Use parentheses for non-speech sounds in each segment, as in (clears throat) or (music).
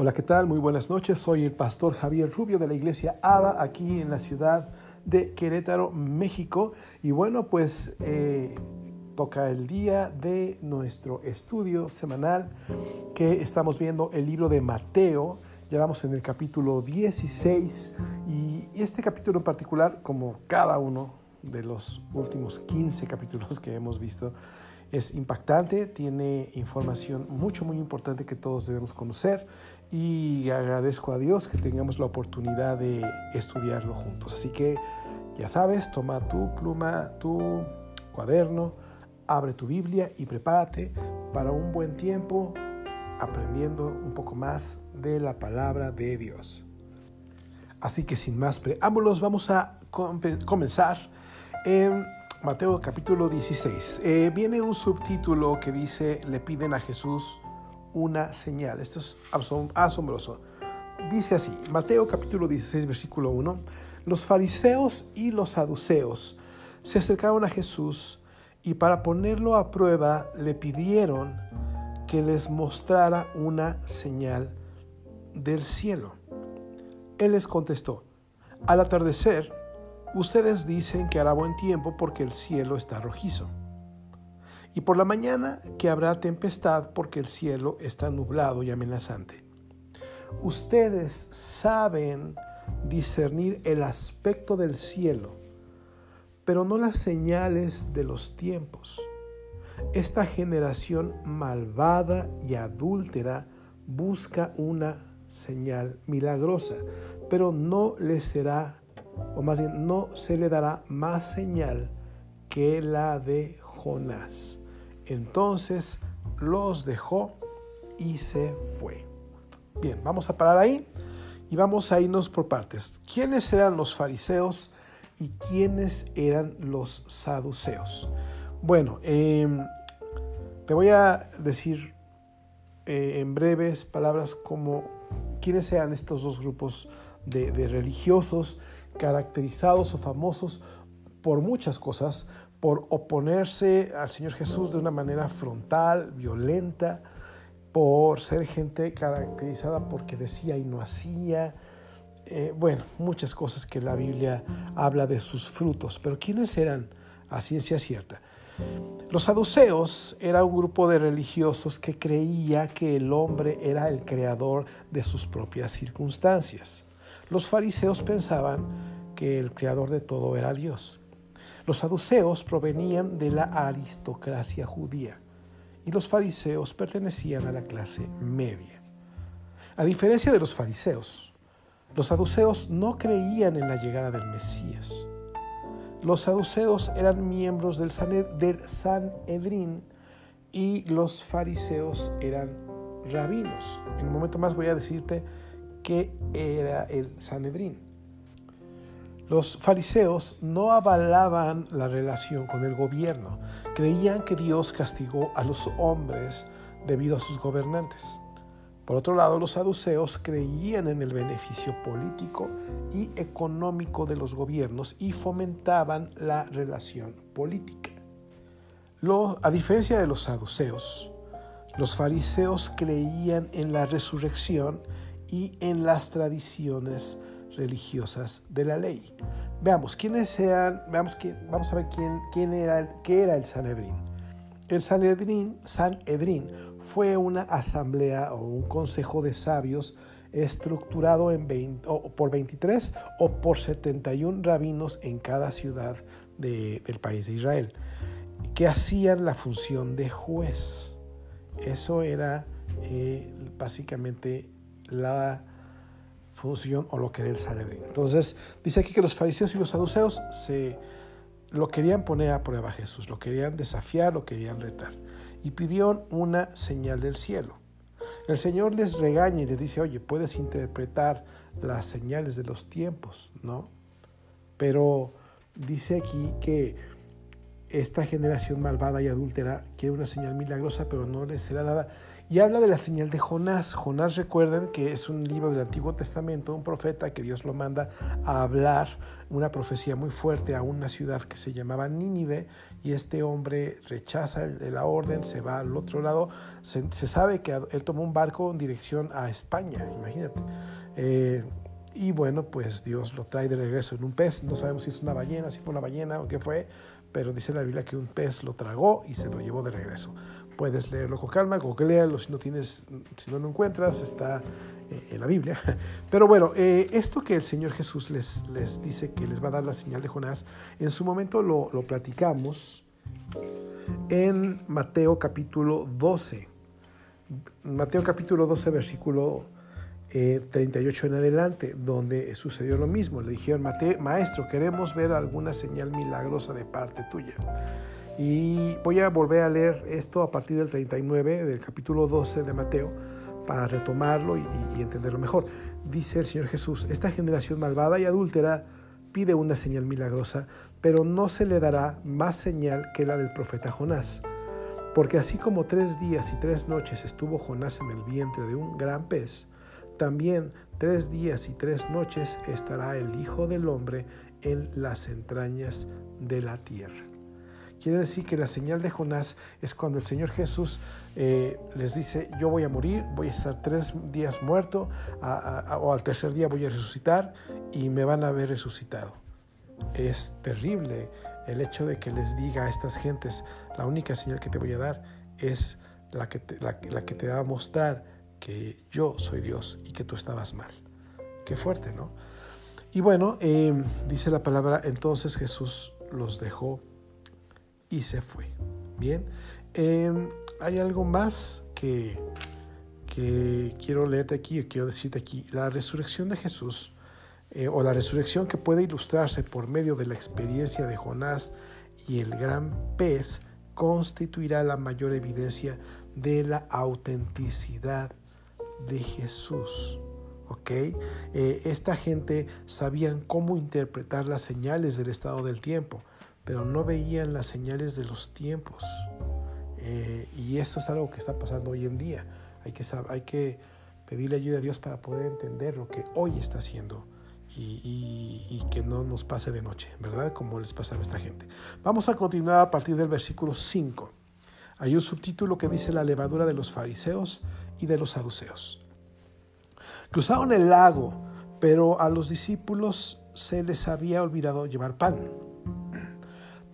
Hola, ¿qué tal? Muy buenas noches. Soy el pastor Javier Rubio de la iglesia ABA aquí en la ciudad de Querétaro, México. Y bueno, pues eh, toca el día de nuestro estudio semanal que estamos viendo el libro de Mateo. Ya vamos en el capítulo 16 y este capítulo en particular, como cada uno de los últimos 15 capítulos que hemos visto, es impactante, tiene información mucho, muy importante que todos debemos conocer y agradezco a Dios que tengamos la oportunidad de estudiarlo juntos. Así que ya sabes, toma tu pluma, tu cuaderno, abre tu Biblia y prepárate para un buen tiempo aprendiendo un poco más de la palabra de Dios. Así que sin más preámbulos, vamos a comenzar en Mateo capítulo 16. Eh, viene un subtítulo que dice, le piden a Jesús una señal. Esto es asombroso. Dice así, Mateo capítulo 16, versículo 1, los fariseos y los saduceos se acercaron a Jesús y para ponerlo a prueba le pidieron que les mostrara una señal del cielo. Él les contestó, al atardecer, ustedes dicen que hará buen tiempo porque el cielo está rojizo y por la mañana que habrá tempestad porque el cielo está nublado y amenazante. Ustedes saben discernir el aspecto del cielo, pero no las señales de los tiempos. Esta generación malvada y adúltera busca una señal milagrosa, pero no le será, o más bien no se le dará más señal que la de Jonás. Entonces los dejó y se fue. Bien, vamos a parar ahí y vamos a irnos por partes. ¿Quiénes eran los fariseos y quiénes eran los saduceos? Bueno, em, te voy a decir eh, en breves palabras como quiénes eran estos dos grupos de religiosos caracterizados o famosos por muchas cosas, por oponerse al Señor Jesús de una manera frontal, violenta, por ser gente caracterizada porque decía y no hacía. Eh, bueno, muchas cosas que la Biblia habla de sus frutos. Pero ¿quiénes eran a ciencia cierta? Los saduceos era un grupo de religiosos que creía que el hombre era el creador de sus propias circunstancias. Los fariseos pensaban que el creador de todo era Dios. Los saduceos provenían de la aristocracia judía y los fariseos pertenecían a la clase media. A diferencia de los fariseos, los saduceos no creían en la llegada del Mesías. Los saduceos eran miembros del Sanedrín y los fariseos eran rabinos. En un momento más voy a decirte qué era el Sanedrín. Los fariseos no avalaban la relación con el gobierno, creían que Dios castigó a los hombres debido a sus gobernantes. Por otro lado, los saduceos creían en el beneficio político y económico de los gobiernos y fomentaban la relación política. a diferencia de los saduceos, los fariseos creían en la resurrección y en las tradiciones religiosas de la ley. Veamos quiénes sean, veamos quién, vamos a ver quién, quién era, qué era el Sanedrín. El Sanedrín, Sanedrín fue una asamblea o un consejo de sabios estructurado en por 23 o por 71 rabinos en cada ciudad del país de Israel, que hacían la función de juez. Eso era eh, básicamente la función o lo que era el Sanedrín. Entonces, dice aquí que los fariseos y los saduceos se lo querían poner a prueba a Jesús, lo querían desafiar, lo querían retar. Y pidieron una señal del cielo. El Señor les regaña y les dice, oye, puedes interpretar las señales de los tiempos, ¿no? Pero dice aquí que esta generación malvada y adúltera quiere una señal milagrosa, pero no les será dada. Y habla de la señal de Jonás. Jonás, recuerden que es un libro del Antiguo Testamento, un profeta que Dios lo manda a hablar una profecía muy fuerte a una ciudad que se llamaba Nínive y este hombre rechaza la orden, se va al otro lado. Se, sabe que él tomó un barco en dirección a España, imagínate. Eh, y bueno, pues Dios lo trae de regreso en un pez. No sabemos si es una ballena, si fue una ballena o qué fue, pero dice la Biblia que un pez lo tragó y se lo llevó de regreso. Puedes leerlo con calma, googlealo si no tienes, si no lo encuentras, está eh, en la Biblia. (laughs) Pero bueno, eh, esto que el Señor Jesús les, les dice que les va a dar la señal de Jonás, en su momento lo, lo platicamos en Mateo capítulo 12. Mateo capítulo 12, versículo 38 eh, en adelante, donde sucedió lo mismo. Le dijeron, maestro, queremos ver alguna señal milagrosa de parte tuya. Y voy a volver a leer esto a partir del 39 del capítulo 12 de Mateo para retomarlo y, y entenderlo mejor. Dice el Señor Jesús, esta generación malvada y adúltera pide una señal milagrosa, pero no se le dará más señal que la del profeta Jonás. Porque así como tres días y tres noches estuvo Jonás en el vientre de un gran pez, también tres días y tres noches estará el Hijo del Hombre en las entrañas de la tierra. Quiere decir que la señal de Jonás es cuando el Señor Jesús eh, les dice, yo voy a morir, voy a estar tres días muerto, o al tercer día voy a resucitar y me van a haber resucitado. Es terrible el hecho de que les diga a estas gentes, la única señal que te voy a dar es la que la que te va a mostrar que yo soy Dios y que tú estabas mal. Qué fuerte, ¿no? Y bueno, eh, dice la palabra, entonces Jesús los dejó y se fue. Bien, em, hay algo más que, que quiero leerte aquí, quiero decirte aquí. La resurrección de Jesús, eh, o la resurrección que puede ilustrarse por medio de la experiencia de Jonás y el gran pez, constituirá la mayor evidencia de la autenticidad de Jesús. ¿ok? Eh, esta gente sabían cómo interpretar las señales del estado del tiempo, pero no veían las señales de los tiempos. Eh, y eso es algo que está pasando hoy en día. Hay que, hay que pedirle ayuda a Dios para poder entender lo que hoy está haciendo y, que no nos pase de noche, ¿verdad? Como les pasaba a esta gente. Vamos a continuar a partir del versículo 5. Hay un subtítulo que dice la levadura de los fariseos y de los saduceos. Cruzaron el lago, pero a los discípulos se les había olvidado llevar pan.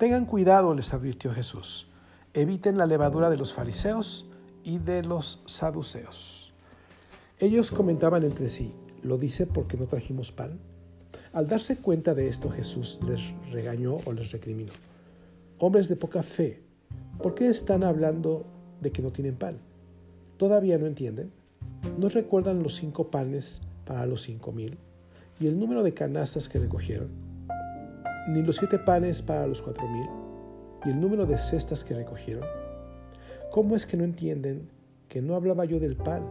Tengan cuidado, les advirtió Jesús. Eviten la levadura de los fariseos y de los saduceos. Ellos comentaban entre sí, ¿lo dice porque no trajimos pan? Al darse cuenta de esto, Jesús les regañó o les recriminó. Hombres de poca fe, ¿por qué están hablando de que no tienen pan? ¿Todavía no entienden? ¿No recuerdan los cinco panes para los cinco mil y el número de canastas que recogieron? ¿Ni los siete panes para los cuatro mil y el número de cestas que recogieron? ¿Cómo es que no entienden que no hablaba yo del pan,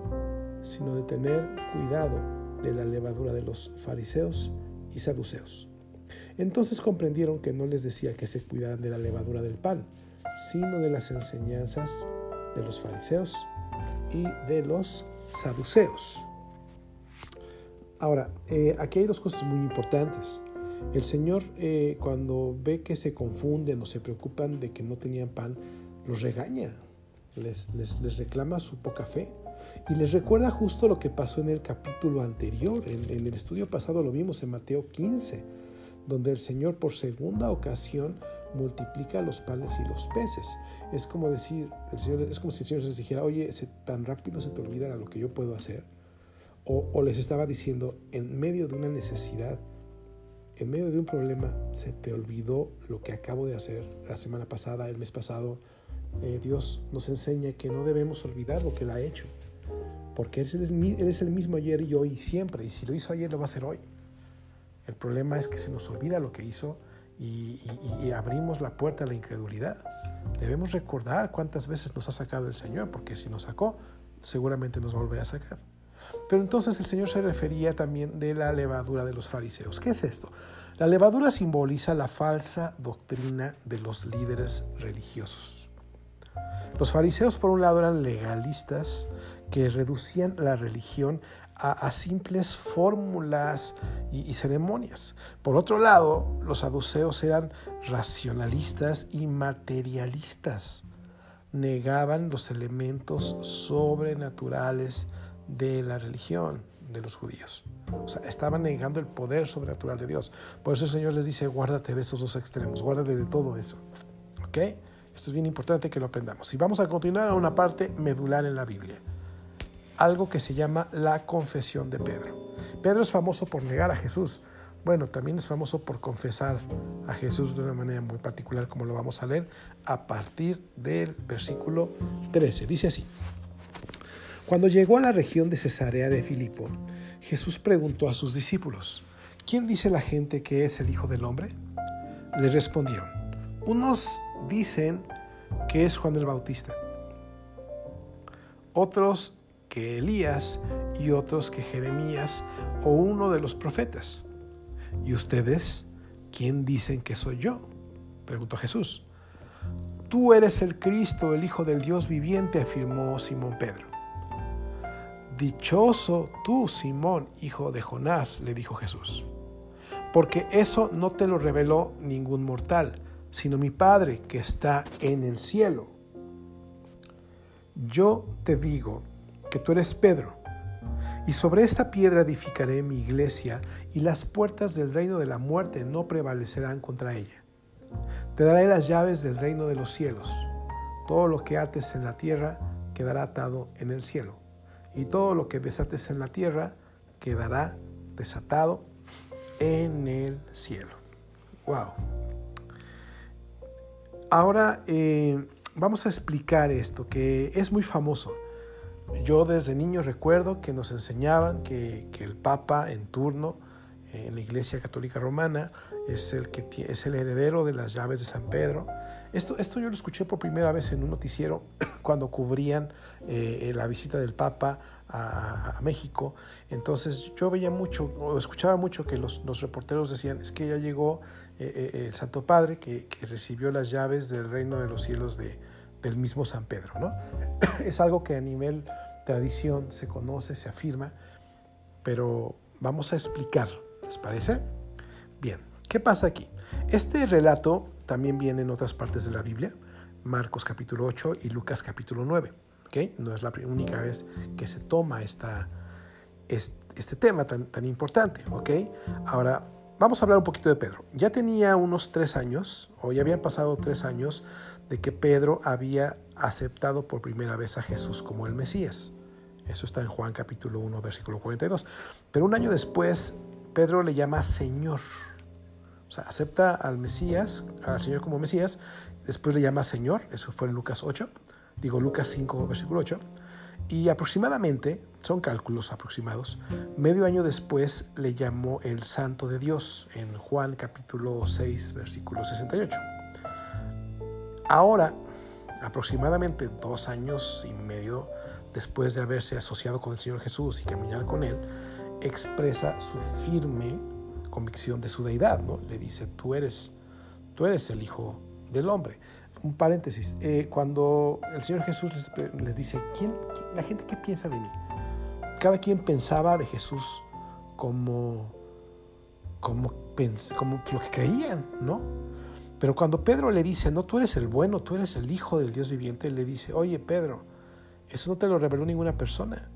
sino de tener cuidado de la levadura de los fariseos y saduceos? Entonces comprendieron que no les decía que se cuidaran de la levadura del pan, sino de las enseñanzas de los fariseos y de los saduceos. Ahora, eh, aquí hay dos cosas muy importantes. El Señor, eh, cuando ve que se confunden o se preocupan de que no tenían pan, los regaña, les, reclama su poca fe y les recuerda justo lo que pasó en el capítulo anterior. En, el estudio pasado lo vimos en Mateo 15, donde el Señor por segunda ocasión multiplica los panes y los peces. Es como decir, el Señor, es como si el Señor les dijera, oye, tan rápido se te olvida lo que yo puedo hacer. O, les estaba diciendo, en medio de una necesidad, en medio de un problema, se te olvidó lo que acabo de hacer la semana pasada, el mes pasado. Eh, Dios nos enseña que no debemos olvidar lo que Él ha hecho. Porque él es, el, mismo ayer y hoy y siempre. Y si lo hizo ayer, lo va a hacer hoy. El problema es que se nos olvida lo que hizo y, abrimos la puerta a la incredulidad. Debemos recordar cuántas veces nos ha sacado el Señor, porque si nos sacó, seguramente nos volverá a sacar. Pero entonces el Señor se refería también de la levadura de los fariseos. ¿Qué es esto? La levadura simboliza la falsa doctrina de los líderes religiosos. Los fariseos, por un lado, eran legalistas que reducían la religión a, simples fórmulas y, y, ceremonias. Por otro lado, los saduceos eran racionalistas y materialistas. Negaban los elementos sobrenaturales de la religión de los judíos. O sea, estaban negando el poder sobrenatural de Dios. Por eso el Señor les dice, guárdate de esos dos extremos, guárdate de todo eso. ¿Ok? Esto es bien importante que lo aprendamos. Y vamos a continuar a una parte medular en la Biblia. Algo que se llama la confesión de Pedro. Pedro es famoso por negar a Jesús. Bueno, también es famoso por confesar a Jesús de una manera muy particular, como lo vamos a leer a partir del versículo 13. Dice así. Cuando llegó a la región de Cesarea de Filipo, Jesús preguntó a sus discípulos, ¿quién dice la gente que es el Hijo del Hombre? Le respondieron, unos dicen que es Juan el Bautista, otros que Elías y otros que Jeremías o uno de los profetas. ¿Y ustedes quién dicen que soy yo? preguntó Jesús. Tú eres el Cristo, el Hijo del Dios viviente, afirmó Simón Pedro. Dichoso tú, Simón, hijo de Jonás, le dijo Jesús, porque eso no te lo reveló ningún mortal, sino mi Padre que está en el cielo. Yo te digo que tú eres Pedro, y sobre esta piedra edificaré mi iglesia, y las puertas del reino de la muerte no prevalecerán contra ella. Te daré las llaves del reino de los cielos. Todo lo que ates en la tierra quedará atado en el cielo y todo lo que desates en la tierra quedará desatado en el cielo. Wow. Ahora eh, vamos a explicar esto, que es muy famoso. Yo desde niño recuerdo que nos enseñaban que, el Papa en turno en la Iglesia Católica Romana es el, que es el heredero de las llaves de San Pedro. Esto, esto yo lo escuché por primera vez en un noticiero (clears throat) cuando cubrían eh, la visita del Papa a, México. Entonces yo veía mucho, o escuchaba mucho que los, reporteros decían, es que ya llegó eh, eh, el Santo Padre que, recibió las llaves del reino de los cielos de, del mismo San Pedro. ¿no? (clears throat) Es algo que a nivel tradición se conoce, se afirma, pero vamos a explicar, ¿les parece? Bien, ¿qué pasa aquí? Este relato también viene en otras partes de la Biblia, Marcos capítulo 8 y Lucas capítulo 9. No es la única vez que se toma esta, este, tema tan, tan importante, ¿ok? Ahora, vamos a hablar un poquito de Pedro. Ya tenía unos tres años, o ya habían pasado tres años, de que Pedro había aceptado por primera vez a Jesús como el Mesías. Eso está en Juan capítulo 1, versículo 42. Pero un año después, Pedro le llama Señor. O sea, acepta al Mesías, al Señor como Mesías, después le llama Señor, eso fue en Lucas 8 digo Lucas 5, versículo 8, y aproximadamente, son cálculos aproximados, medio año después le llamó el Santo de Dios en Juan capítulo 6, versículo 68. Ahora, aproximadamente dos años y medio después de haberse asociado con el Señor Jesús y caminar con Él, expresa su firme convicción de su deidad, ¿no? Le dice, tú eres, tú eres el Hijo del Hombre un paréntesis, eh, cuando el Señor Jesús les, dice, ¿quién, la gente qué piensa de mí? Cada quien pensaba de Jesús como, como, como lo que creían, ¿no? Pero cuando Pedro le dice, no, tú eres el bueno, tú eres el Hijo del Dios viviente, le dice, oye Pedro, eso no te lo reveló ninguna persona,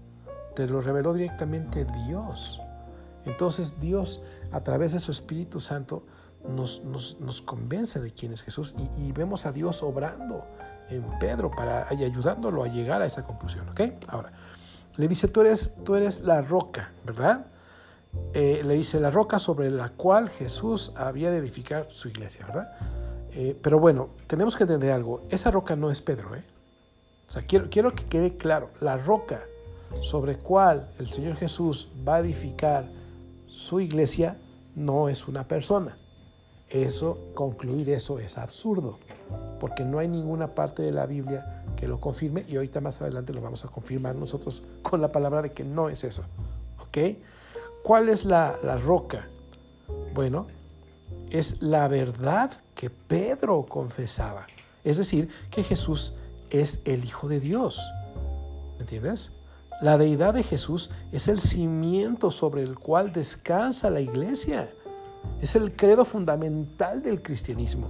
te lo reveló directamente Dios. Entonces Dios, a través de su Espíritu Santo, nos, convence de quién es Jesús y, vemos a Dios obrando en Pedro para, y ayudándolo a llegar a esa conclusión. ¿ok? Ahora, le dice, tú eres, tú eres la roca, ¿verdad? Eh, le dice, la roca sobre la cual Jesús había de edificar su iglesia, ¿verdad? Eh, pero bueno, tenemos que entender algo, esa roca no es Pedro, ¿eh? O sea, quiero, quiero que quede claro, la roca sobre cual el Señor Jesús va a edificar su iglesia no es una persona. Eso, concluir eso es absurdo, porque no hay ninguna parte de la Biblia que lo confirme y ahorita más adelante lo vamos a confirmar nosotros con la palabra de que no es eso. ¿Ok? ¿Cuál es la, roca? Bueno, es la verdad que Pedro confesaba. Es decir, que Jesús es el Hijo de Dios. ¿Me entiendes? La deidad de Jesús es el cimiento sobre el cual descansa la iglesia. Es el credo fundamental del cristianismo.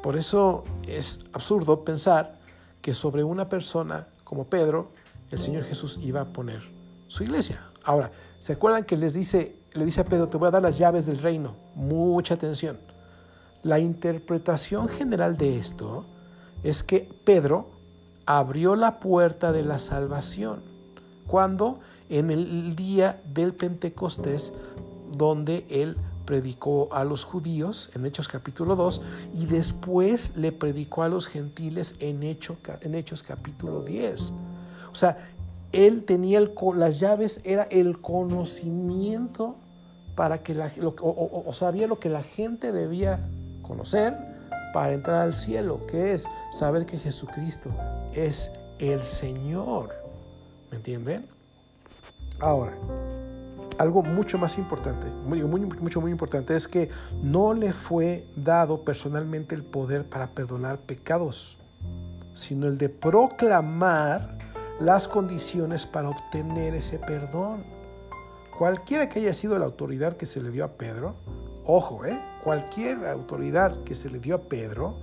Por eso es absurdo pensar que sobre una persona como Pedro, el Señor Jesús iba a poner su iglesia. Ahora, ¿se acuerdan que les dice, le dice a Pedro, te voy a dar las llaves del reino? Mucha atención. La interpretación general de esto es que Pedro abrió la puerta de la salvación cuando en el día del Pentecostés, donde él predicó a los judíos en Hechos capítulo 2 y después le predicó a los gentiles en, en Hechos capítulo 10. O sea, él tenía las llaves, era el conocimiento para que la, o, sabía lo que la gente debía conocer para entrar al cielo, que es saber que Jesucristo es el Señor. ¿Me entienden? Ahora, algo mucho más importante, muy, mucho muy importante, es que no le fue dado personalmente el poder para perdonar pecados, sino el de proclamar las condiciones para obtener ese perdón. Cualquiera que haya sido la autoridad que se le dio a Pedro, ojo, ¿eh? Cualquier autoridad que se le dio a Pedro,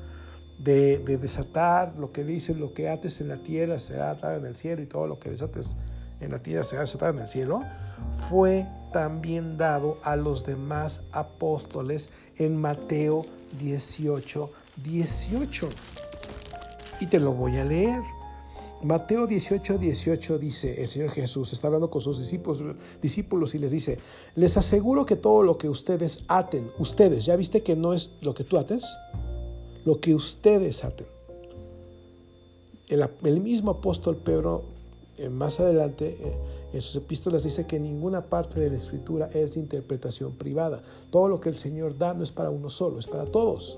de, de, desatar lo que dice, lo que ates en la tierra será atado en el cielo y todo lo que desates en la tierra será desatado en el cielo, fue también dado a los demás apóstoles en Mateo 18, 18. Y te lo voy a leer. Mateo 18, 18 dice, el Señor Jesús está hablando con sus discípulos, discípulos y les dice, les aseguro que todo lo que ustedes aten, ustedes, ¿ya viste que no es lo que tú ates? Lo que ustedes aten. El, mismo apóstol Pedro, eh, más adelante, eh, en sus epístolas dice que ninguna parte de la escritura es de interpretación privada. Todo lo que el Señor da no es para uno solo, es para todos.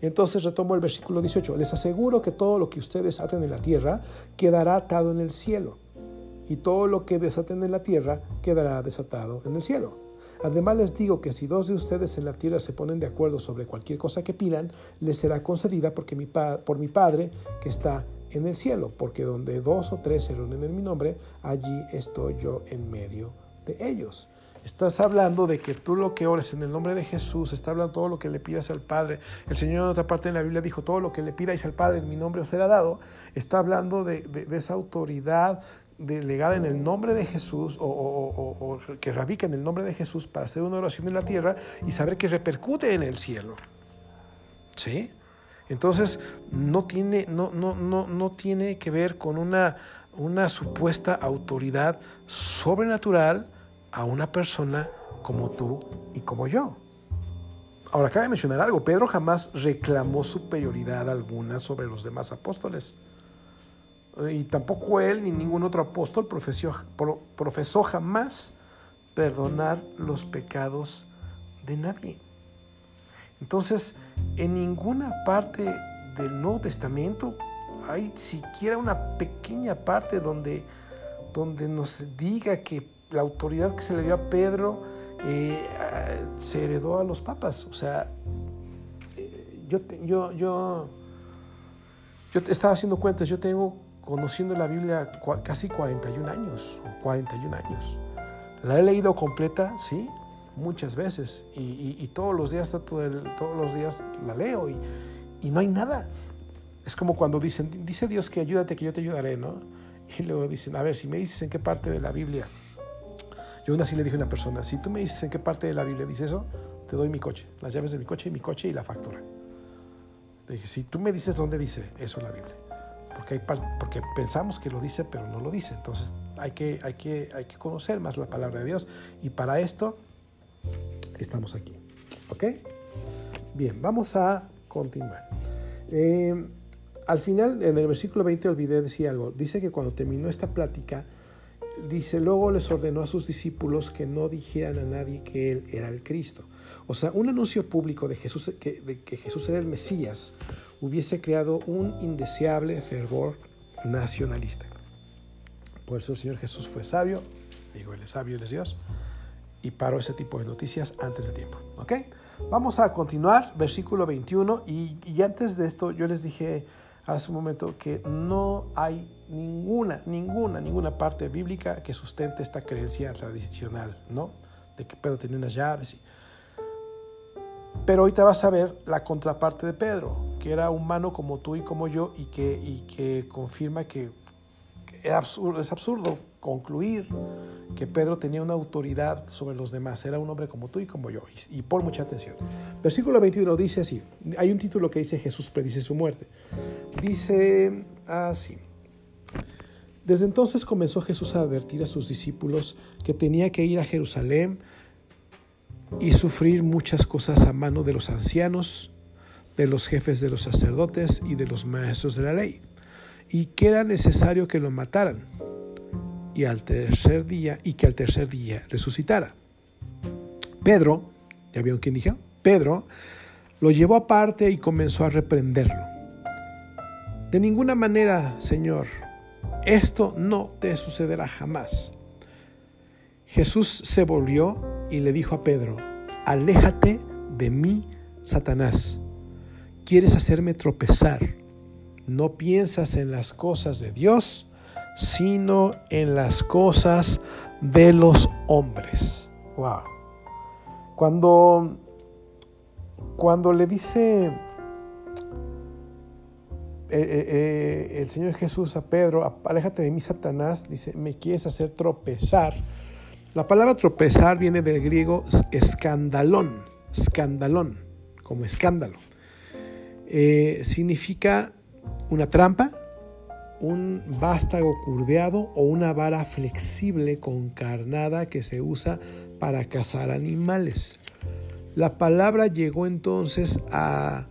Entonces retomo el versículo 18. Les aseguro que todo lo que ustedes aten en la tierra quedará atado en el cielo. Y todo lo que desaten en la tierra quedará desatado en el cielo. Además les digo que si dos de ustedes en la tierra se ponen de acuerdo sobre cualquier cosa que pidan, les será concedida porque por mi Padre que está en el cielo, porque donde dos o tres se reúnen en mi nombre, allí estoy yo en medio de ellos. Estás hablando de que tú lo que ores en el nombre de Jesús, está hablando todo lo que le pidas al Padre. El Señor en otra parte de la Biblia dijo, todo lo que le pidáis al Padre en mi nombre os será dado. Está hablando de, esa autoridad delegada en el nombre de Jesús o, que radica en el nombre de Jesús para hacer una oración en la tierra y saber que repercute en el cielo. ¿Sí? Entonces, no tiene, no, no, no, no tiene que ver con una, una supuesta autoridad sobrenatural a una persona como tú y como yo. Ahora, cabe mencionar algo. Pedro jamás reclamó superioridad alguna sobre los demás apóstoles. Y tampoco él ni ningún otro apóstol profesó jamás perdonar los pecados de nadie. Entonces, en ninguna parte del Nuevo Testamento hay siquiera una pequeña parte donde, donde nos diga que la autoridad que se le dio a Pedro eh, se heredó a los papas. O sea, eh, yo, yo, yo, yo estaba haciendo cuentas, yo tengo conociendo la Biblia casi 41 años, 41 años. La he leído completa, sí, muchas veces y, todos los días todos los días la leo y, y, no hay nada. Es como cuando dicen, dice Dios que ayúdate, que yo te ayudaré, ¿no? Y luego dicen, a ver, si me dices en qué parte de la Biblia, yo aún así le dije a una persona, si tú me dices en qué parte de la Biblia dice eso, te doy mi coche, las llaves de mi coche, mi coche y la factura. Le dije, si tú me dices dónde dice eso la Biblia, porque, hay, porque pensamos que lo dice, pero no lo dice. Entonces hay que, hay, que, hay que conocer más la palabra de Dios. Y para esto estamos aquí. ¿Ok? Bien, vamos a continuar. Eh, al final, en el versículo 20, olvidé decir algo. Dice que cuando terminó esta plática, dice, luego les ordenó a sus discípulos que no dijeran a nadie que él era el Cristo. O sea, un anuncio público de, Jesús, que, de que Jesús era el Mesías hubiese creado un indeseable fervor nacionalista. Por eso el Señor Jesús fue sabio, digo, él es sabio, él es Dios, y paró ese tipo de noticias antes de tiempo. ¿Ok? Vamos a continuar, versículo 21, y, y antes de esto yo les dije hace un momento que no hay ninguna, ninguna, ninguna parte bíblica que sustente esta creencia tradicional, ¿no? De que Pedro tenía unas llaves. Y... Pero ahorita vas a ver la contraparte de Pedro, que era humano como tú y como yo y que, y que confirma que es absurdo, es absurdo concluir que Pedro tenía una autoridad sobre los demás, era un hombre como tú y como yo. Y, y pon mucha atención. Versículo 21 dice así, hay un título que dice Jesús predice su muerte. Dice así. Desde entonces comenzó Jesús a advertir a sus discípulos que tenía que ir a Jerusalén y sufrir muchas cosas a mano de los ancianos, de los jefes de los sacerdotes y de los maestros de la ley, y que era necesario que lo mataran y al tercer día y que al tercer día resucitara. Pedro, ¿ya vieron quién dijo? Pedro lo llevó aparte y comenzó a reprenderlo. De ninguna manera, Señor, esto no te sucederá jamás. Jesús se volvió y le dijo a Pedro, aléjate de mí, Satanás. Quieres hacerme tropezar. No piensas en las cosas de Dios, sino en las cosas de los hombres. Wow. Cuando, cuando le dice eh, eh, eh, el Señor Jesús a Pedro, aléjate de mí, Satanás, dice, me quieres hacer tropezar. La palabra tropezar viene del griego escandalón, escandalón, como escándalo. significa una trampa, un vástago curveado o una vara flexible con carnada que se usa para cazar animales. La palabra llegó entonces a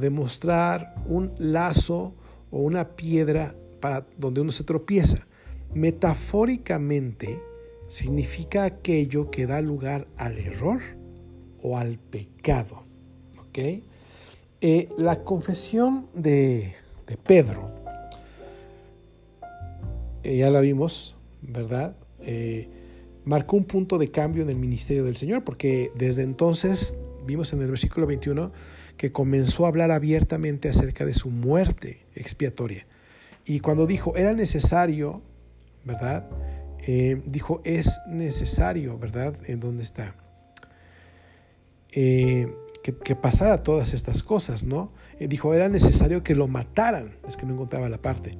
demostrar un lazo o una piedra para donde uno se tropieza. Metafóricamente significa aquello que da lugar al error o al pecado. Eh, la confesión de, Pedro, eh, ya la vimos, ¿verdad? Eh, marcó un punto de cambio en el ministerio del Señor, porque desde entonces, vimos en el versículo 21, que comenzó a hablar abiertamente acerca de su muerte expiatoria. Y cuando dijo, era necesario, ¿verdad? Eh, dijo, es necesario, ¿verdad? ¿En dónde está? Que, pasara todas estas cosas, ¿no? Dijo, era necesario que lo mataran, es que no encontraba la parte,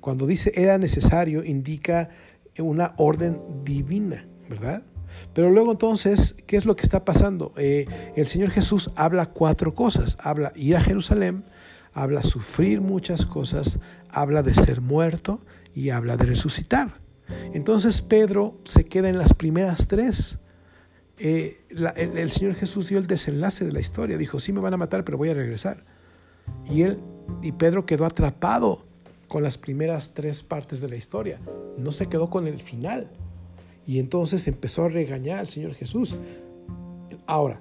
Cuando dice era necesario, indica una orden divina, ¿verdad? Pero luego entonces, ¿qué es lo que está pasando? Eh, el Señor Jesús habla cuatro cosas. Habla ir a Jerusalén, habla sufrir muchas cosas, habla de ser muerto y habla de resucitar. Entonces Pedro se queda en las primeras tres. Eh, el, Señor Jesús dio el desenlace de la historia. Dijo, sí me van a matar, pero voy a regresar. Y él y Pedro quedó atrapado con las primeras tres partes de la historia. No se quedó con el final. Y entonces empezó a regañar al Señor Jesús. Ahora,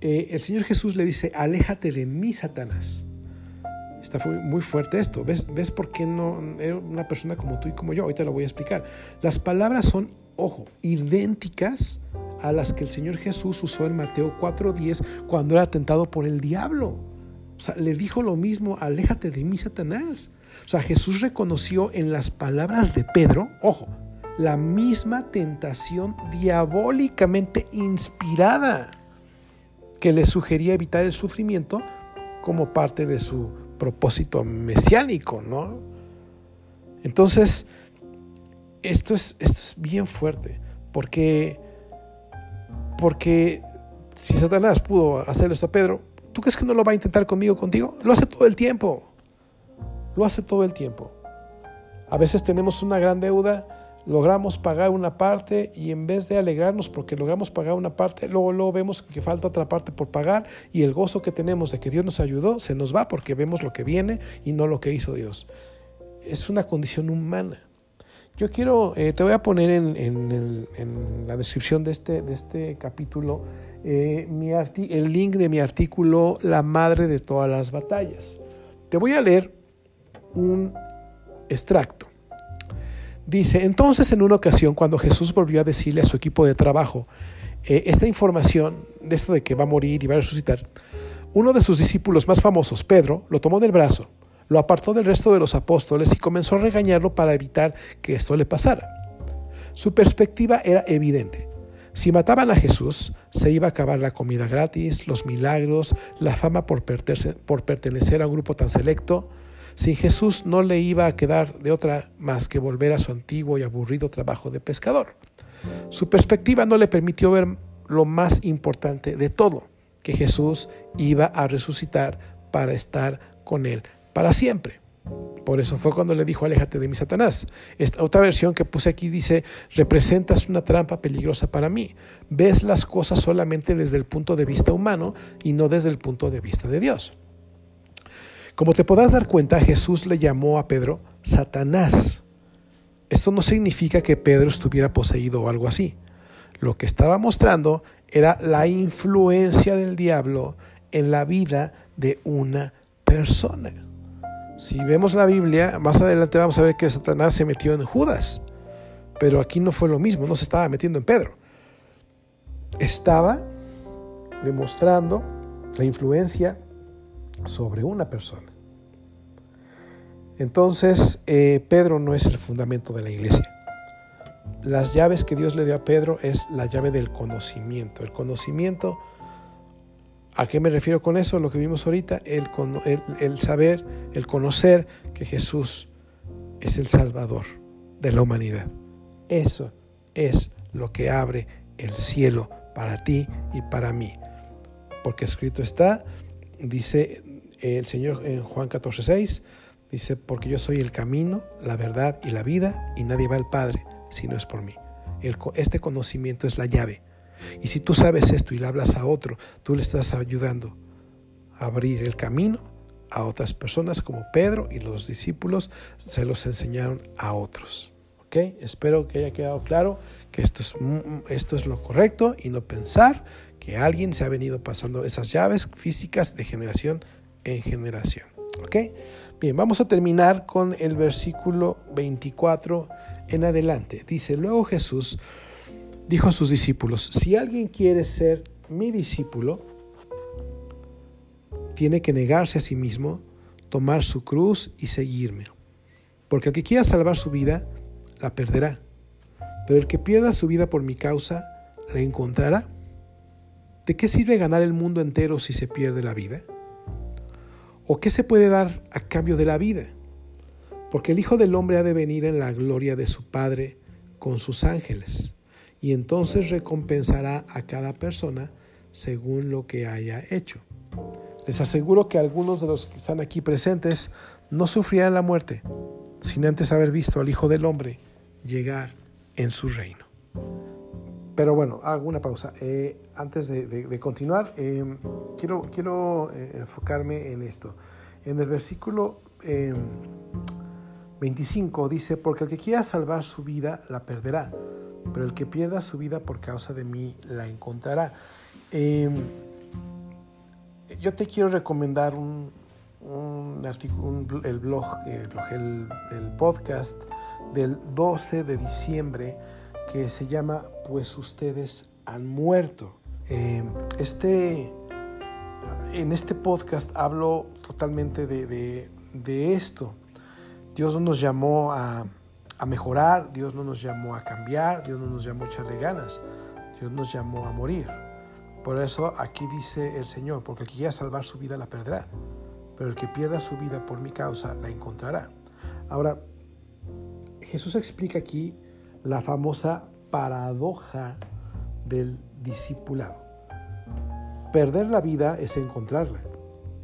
eh, el Señor Jesús le dice, aléjate de mí, Satanás. Está muy fuerte esto. ¿Ves, ¿Ves por qué no era una persona como tú y como yo? Ahorita lo voy a explicar. Las palabras son, ojo, idénticas a las que el Señor Jesús usó en Mateo 4:10 cuando era tentado por el diablo. O sea, le dijo lo mismo, aléjate de mí, Satanás. O sea, Jesús reconoció en las palabras de Pedro, ojo, la misma tentación diabólicamente inspirada que le sugería evitar el sufrimiento como parte de su propósito mesiánico, ¿no? Entonces, esto es, esto es bien fuerte, porque, porque si Satanás pudo hacer esto a Pedro, ¿tú crees que no lo va a intentar conmigo, contigo? Lo hace todo el tiempo, lo hace todo el tiempo. A veces tenemos una gran deuda logramos pagar una parte y en vez de alegrarnos porque logramos pagar una parte, luego, vemos que falta otra parte por pagar y el gozo que tenemos de que Dios nos ayudó se nos va porque vemos lo que viene y no lo que hizo Dios. Es una condición humana. Yo quiero, eh, te voy a poner en, la descripción de este, de este capítulo eh, mi el link de mi artículo La madre de todas las batallas. Te voy a leer un extracto. Dice, entonces en una ocasión cuando Jesús volvió a decirle a su equipo de trabajo, eh, esta información de esto de que va a morir y va a resucitar, uno de sus discípulos más famosos, Pedro, lo tomó del brazo, lo apartó del resto de los apóstoles y comenzó a regañarlo para evitar que esto le pasara. Su perspectiva era evidente. Si mataban a Jesús, se iba a acabar la comida gratis, los milagros, la fama por pertenecer a un grupo tan selecto. Sin Jesús no le iba a quedar de otra más que volver a su antiguo y aburrido trabajo de pescador. Su perspectiva no le permitió ver lo más importante de todo, que Jesús iba a resucitar para estar con él para siempre. Por eso fue cuando le dijo, aléjate de mi Satanás. Esta otra versión que puse aquí dice, representas una trampa peligrosa para mí. Ves las cosas solamente desde el punto de vista humano y no desde el punto de vista de Dios. Como te podrás dar cuenta, Jesús le llamó a Pedro Satanás. Esto no significa que Pedro estuviera poseído o algo así. Lo que estaba mostrando era la influencia del diablo en la vida de una persona. Si vemos la Biblia, más adelante vamos a ver que Satanás se metió en Judas, pero aquí no fue lo mismo, no se estaba metiendo en Pedro. Estaba demostrando la influencia sobre una persona. Entonces, eh, Pedro no es el fundamento de la iglesia. Las llaves que Dios le dio a Pedro es la llave del conocimiento. El conocimiento ¿A qué me refiero con eso? Lo que vimos ahorita, el, el, saber, el conocer que Jesús es el Salvador de la humanidad. Eso es lo que abre el cielo para ti y para mí. Porque escrito está, dice el Señor en Juan 14, 6, dice, porque yo soy el camino, la verdad y la vida, y nadie va al Padre si no es por mí. este conocimiento es la llave y si tú sabes esto y le hablas a otro, tú le estás ayudando a abrir el camino a otras personas como Pedro y los discípulos se los enseñaron a otros. ¿Ok? Espero que haya quedado claro que esto es, esto es lo correcto y no pensar que alguien se ha venido pasando esas llaves físicas de generación en generación. ¿Ok? Bien, vamos a terminar con el versículo 24 en adelante. Dice, luego Jesús dijo a sus discípulos, si alguien quiere ser mi discípulo, tiene que negarse a sí mismo, tomar su cruz y seguirme. Porque el que quiera salvar su vida, la perderá. Pero el que pierda su vida por mi causa, la encontrará. ¿De qué sirve ganar el mundo entero si se pierde la vida? ¿O qué se puede dar a cambio de la vida? Porque el Hijo del Hombre ha de venir en la gloria de su Padre con sus ángeles y entonces recompensará a cada persona según lo que haya hecho. Les aseguro que algunos de los que están aquí presentes no sufrirán la muerte sin antes haber visto al Hijo del Hombre llegar en su reino. Pero bueno, hago una pausa. Eh, antes de, continuar, eh, quiero, quiero eh, enfocarme en esto. En el versículo 25 dice, porque el que quiera salvar su vida la perderá pero el que pierda su vida por causa de mí la encontrará. Yo te quiero recomendar un, artículo, el blog, el, blog el, podcast del 12 de diciembre que se llama Pues ustedes han muerto. Em, este, en este podcast hablo totalmente de, de esto. Dios nos llamó a, a mejorar, Dios no nos llamó a cambiar, Dios no nos llamó a echarle ganas, Dios nos llamó a morir. Por eso aquí dice el Señor, porque el que quiera salvar su vida la perderá, pero el que pierda su vida por mi causa la encontrará. Ahora, Jesús explica aquí la famosa paradoja del discipulado. Perder la vida es encontrarla,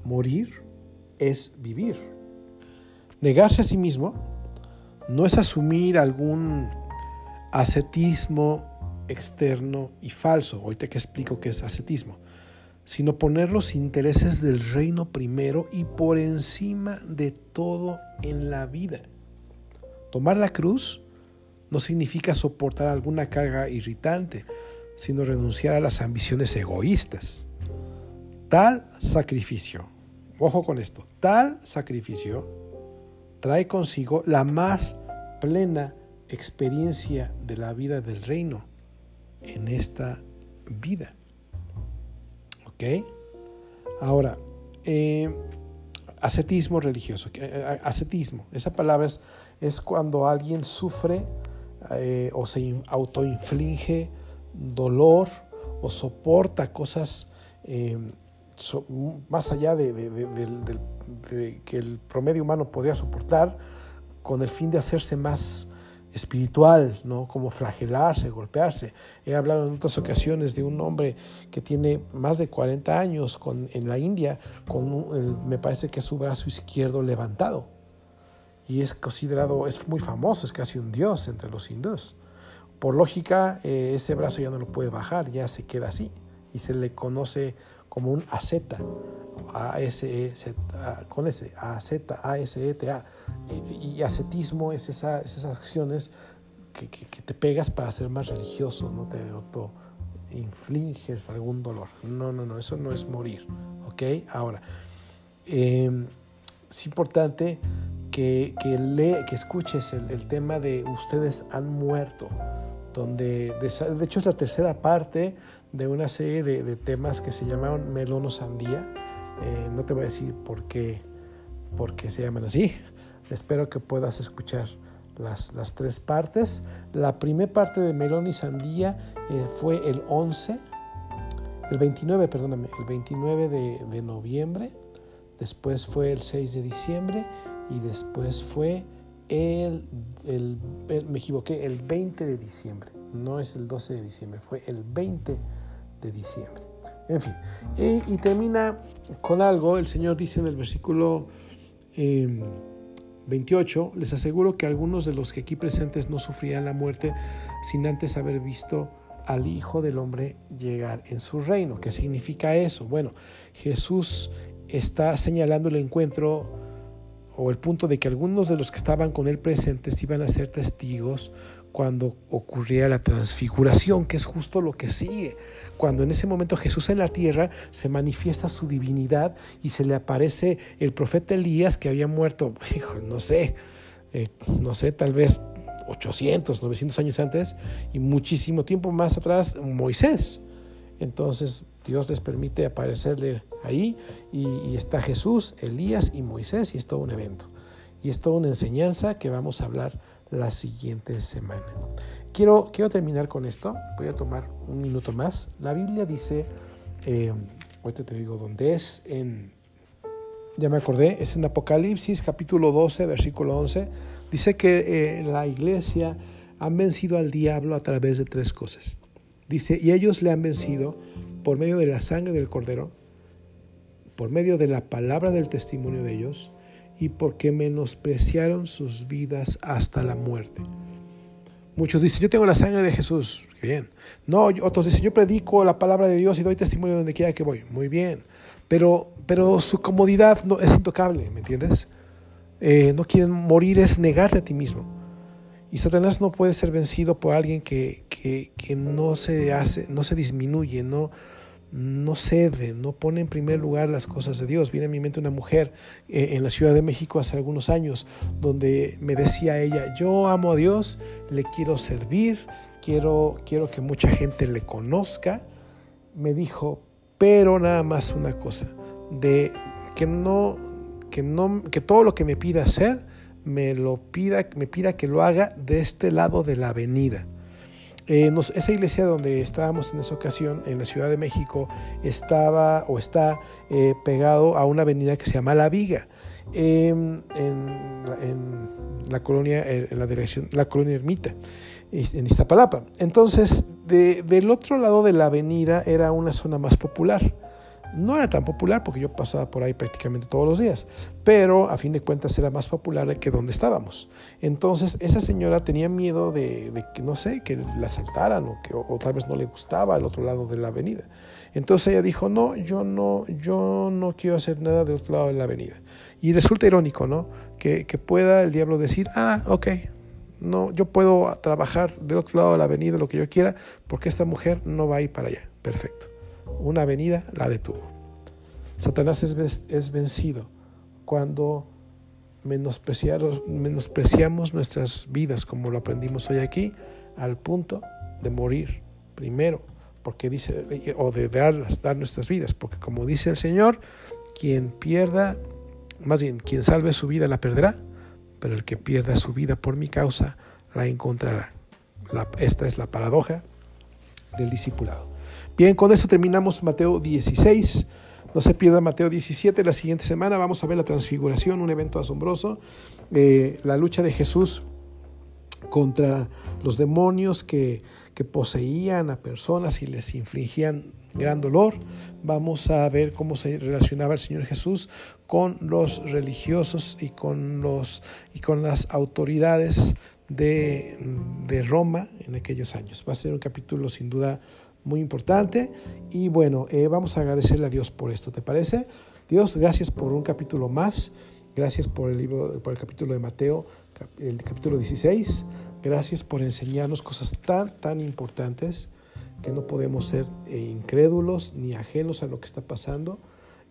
morir es vivir. Negarse a sí mismo no es asumir algún ascetismo externo y falso, ahorita que explico qué es ascetismo, sino poner los intereses del reino primero y por encima de todo en la vida. Tomar la cruz no significa soportar alguna carga irritante, sino renunciar a las ambiciones egoístas. Tal sacrificio, ojo con esto, tal sacrificio trae consigo la más plena experiencia de la vida del reino en esta vida. ¿Ok? Ahora, eh, ascetismo religioso. Eh, eh, ascetismo, esa palabra es, cuando alguien sufre o se autoinflige dolor o soporta cosas más allá de, que el promedio humano podría soportar con el fin de hacerse más espiritual, ¿no? Como flagelarse, golpearse. He hablado en otras ocasiones de un hombre que tiene más de 40 años con, en la India, con me parece que es su brazo izquierdo levantado. Y es considerado, es muy famoso, es casi un dios entre los hindúes. Por lógica, eh, ese brazo ya no lo puede bajar, ya se queda así. Y se le conoce como un aseta, a s e con ese, a z a s e t a Y, ascetismo es esas acciones que, te pegas para ser más religioso, no te auto infliges algún dolor. No, no, no, eso no es morir, ¿ok? Ahora, em, es importante que, que, que escuches el, tema de ustedes han muerto, donde de hecho es la tercera parte de una serie de, temas que se llamaron Melono Sandía. Eh, no te voy a decir por qué, por qué se llaman así. Espero que puedas escuchar las, las tres partes. La primera parte de Melón y Sandía eh, fue el 11, el 29, perdóname, el 29 de, de, noviembre. Después fue el 6 de diciembre y después fue el, el, me equivoqué, el 20 de diciembre. No es el 12 de diciembre, fue el 20 de diciembre. En fin, y, termina con algo, el Señor dice en el versículo 28, em, les aseguro que algunos de los que aquí presentes no sufrirán la muerte sin antes haber visto al Hijo del Hombre llegar en su reino. ¿Qué significa eso? Bueno, Jesús está señalando el encuentro o el punto de que algunos de los que estaban con él presentes iban a ser testigos cuando ocurría la transfiguración, que es justo lo que sigue. Cuando en ese momento Jesús en la tierra se manifiesta su divinidad y se le aparece el profeta Elías que había muerto, (laughs) no sé, eh, no sé, tal vez 800, 900 años antes y muchísimo tiempo más atrás Moisés. Entonces Dios les permite aparecerle ahí y, está Jesús, Elías y Moisés y es todo un evento. Y es toda una enseñanza que vamos a hablar la siguiente semana. Quiero, quiero terminar con esto. Voy a tomar un minuto más. La Biblia dice, eh, ahorita te digo dónde es, en, ya me acordé, es en Apocalipsis capítulo 12, versículo 11. Dice que eh, la iglesia han vencido al diablo a través de tres cosas. Dice, y ellos le han vencido por medio de la sangre del cordero, por medio de la palabra del testimonio de ellos y porque menospreciaron sus vidas hasta la muerte. Muchos dicen, yo tengo la sangre de Jesús. Bien. No, otros dicen, yo predico la palabra de Dios y doy testimonio donde quiera que voy. Muy bien. Pero, pero su comodidad no, es intocable, ¿me entiendes? Eh, no quieren morir, es negarte a ti mismo. Y Satanás no puede ser vencido por alguien que, que, que no, se hace, no se disminuye, no, no cede, no pone en primer lugar las cosas de Dios. Viene a mi mente una mujer eh, en la Ciudad de México hace algunos años donde me decía ella, yo amo a Dios, le quiero servir, quiero, quiero que mucha gente le conozca. Me dijo, pero nada más una cosa, de que no, que no, que todo lo que me pida hacer, me lo pida, me pida que lo haga de este lado de la avenida. Eh, esa iglesia donde estábamos en esa ocasión, en la Ciudad de México, estaba o está eh, pegado a una avenida que se llama La Viga, em, en, la colonia, eh, en la dirección, la colonia Ermita, en Iztapalapa. Entonces, del otro lado de la avenida era una zona más popular no era tan popular porque yo pasaba por ahí prácticamente todos los días, pero a fin de cuentas era más popular que donde estábamos. Entonces esa señora tenía miedo de, que, no sé, que la asaltaran o que o, tal vez no le gustaba al otro lado de la avenida. Entonces ella dijo, no, yo no, yo no quiero hacer nada del otro lado de la avenida. Y resulta irónico, ¿no? Que, que pueda el diablo decir, ah, ok, no, yo puedo trabajar del otro lado de la avenida lo que yo quiera porque esta mujer no va a ir para allá. Perfecto una avenida la detuvo. Satanás es, vencido cuando menospreciamos nuestras vidas, como lo aprendimos hoy aquí, al punto de morir primero porque dice, o de dar, dar nuestras vidas, porque como dice el Señor, quien pierda, más bien, quien salve su vida la perderá, pero el que pierda su vida por mi causa la encontrará. esta es la paradoja del discipulado. Bien, con eso terminamos Mateo 16. No se pierda Mateo 17. La siguiente semana vamos a ver la transfiguración, un evento asombroso. Eh, la lucha de Jesús contra los demonios que, poseían a personas y les infligían gran dolor. Vamos a ver cómo se relacionaba el Señor Jesús con los religiosos y con, los, y con las autoridades de, de Roma en aquellos años. Va a ser un capítulo sin duda muy importante. Y bueno, eh, vamos a agradecerle a Dios por esto, ¿te parece? Dios, gracias por un capítulo más, gracias por el libro, por el capítulo de Mateo, el capítulo 16, gracias por enseñarnos cosas tan, tan importantes que no podemos ser eh, incrédulos ni ajenos a lo que está pasando,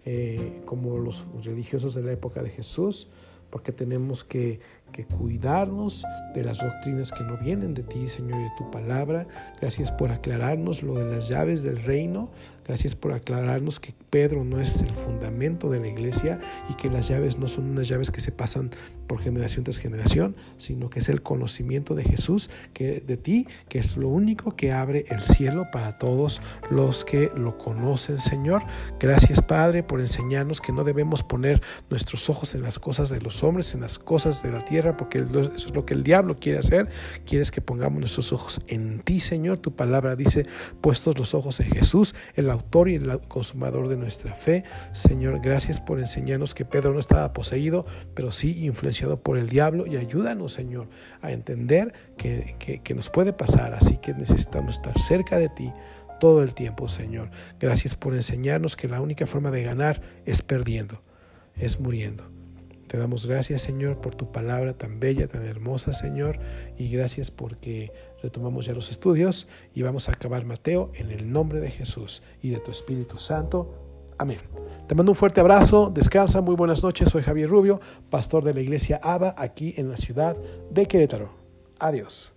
eh, como los religiosos de la época de Jesús, porque tenemos que, que, cuidarnos de las doctrinas que no vienen de ti, Señor, y de tu palabra. Gracias por aclararnos lo de las llaves del reino. Gracias por aclararnos que Pedro no es el fundamento de la iglesia y que las llaves no son unas llaves que se pasan por generación tras generación, sino que es el conocimiento de Jesús, que de ti, que es lo único que abre el cielo para todos los que lo conocen, Señor. Gracias, Padre, por enseñarnos que no debemos poner nuestros ojos en las cosas de los hombres, en las cosas de la tierra, porque eso es lo que el diablo quiere hacer. Quieres que pongamos nuestros ojos en ti, Señor. Tu palabra dice, puestos los ojos en Jesús, el autor y el consumador de nuestra fe. Señor, gracias por enseñarnos que Pedro no estaba poseído, pero sí influenciado por el diablo y ayúdanos, Señor, a entender que, que nos puede pasar. Así que necesitamos estar cerca de ti todo el tiempo, Señor. Gracias por enseñarnos que la única forma de ganar es perdiendo, es muriendo. Te damos gracias, Señor, por tu palabra tan bella, tan hermosa, Señor, y gracias porque retomamos ya los estudios y vamos a acabar Mateo en el nombre de Jesús y de tu Espíritu Santo. Amén. Te mando un fuerte abrazo, descansa, muy buenas noches. Soy Javier Rubio, pastor de la iglesia ABA aquí en la ciudad de Querétaro. Adiós.